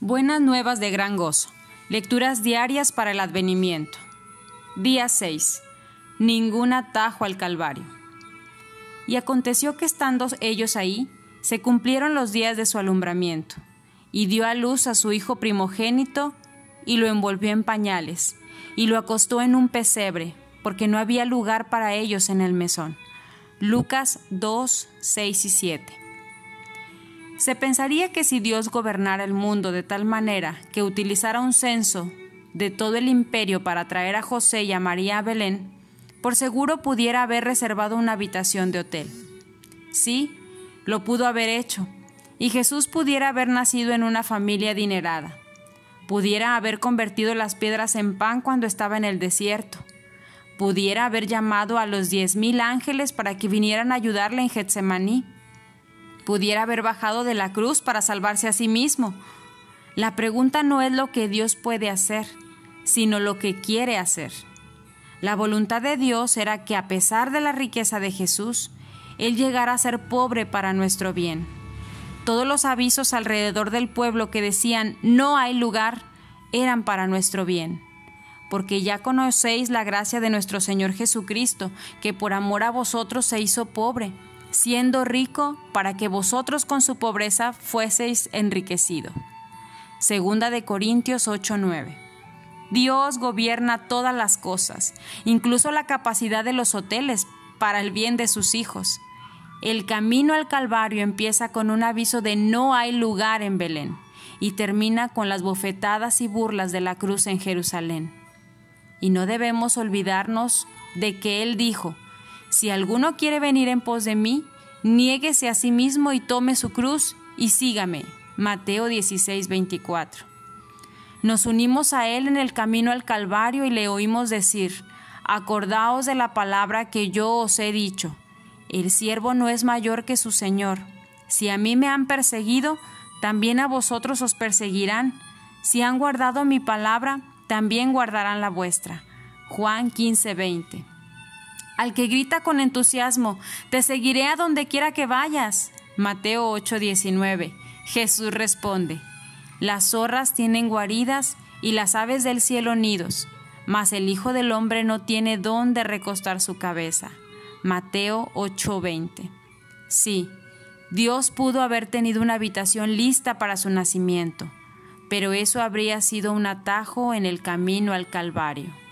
Buenas nuevas de gran gozo. Lecturas diarias para el advenimiento. Día 6. Ningún atajo al Calvario. Y aconteció que estando ellos ahí, se cumplieron los días de su alumbramiento, y dio a luz a su hijo primogénito, y lo envolvió en pañales, y lo acostó en un pesebre, porque no había lugar para ellos en el mesón. Lucas 2, 6 y 7. Se pensaría que si Dios gobernara el mundo de tal manera que utilizara un censo de todo el imperio para traer a José y a María a Belén, por seguro pudiera haber reservado una habitación de hotel. Sí, lo pudo haber hecho, y Jesús pudiera haber nacido en una familia adinerada, pudiera haber convertido las piedras en pan cuando estaba en el desierto, pudiera haber llamado a los diez mil ángeles para que vinieran a ayudarle en Getsemaní, pudiera haber bajado de la cruz para salvarse a sí mismo. La pregunta no es lo que Dios puede hacer, sino lo que quiere hacer. La voluntad de Dios era que a pesar de la riqueza de Jesús, Él llegara a ser pobre para nuestro bien. Todos los avisos alrededor del pueblo que decían no hay lugar eran para nuestro bien, porque ya conocéis la gracia de nuestro Señor Jesucristo, que por amor a vosotros se hizo pobre siendo rico para que vosotros con su pobreza fueseis enriquecido. Segunda de Corintios 8:9. Dios gobierna todas las cosas, incluso la capacidad de los hoteles para el bien de sus hijos. El camino al Calvario empieza con un aviso de no hay lugar en Belén y termina con las bofetadas y burlas de la cruz en Jerusalén. Y no debemos olvidarnos de que Él dijo, si alguno quiere venir en pos de mí, niéguese a sí mismo y tome su cruz y sígame. Mateo 16, 24. Nos unimos a Él en el camino al Calvario y le oímos decir, Acordaos de la palabra que yo os he dicho. El siervo no es mayor que su Señor. Si a mí me han perseguido, también a vosotros os perseguirán. Si han guardado mi palabra, también guardarán la vuestra. Juan 15, 20 al que grita con entusiasmo, Te seguiré a donde quiera que vayas. Mateo 8:19. Jesús responde, Las zorras tienen guaridas y las aves del cielo nidos, mas el Hijo del Hombre no tiene dónde recostar su cabeza. Mateo 8:20. Sí, Dios pudo haber tenido una habitación lista para su nacimiento, pero eso habría sido un atajo en el camino al Calvario.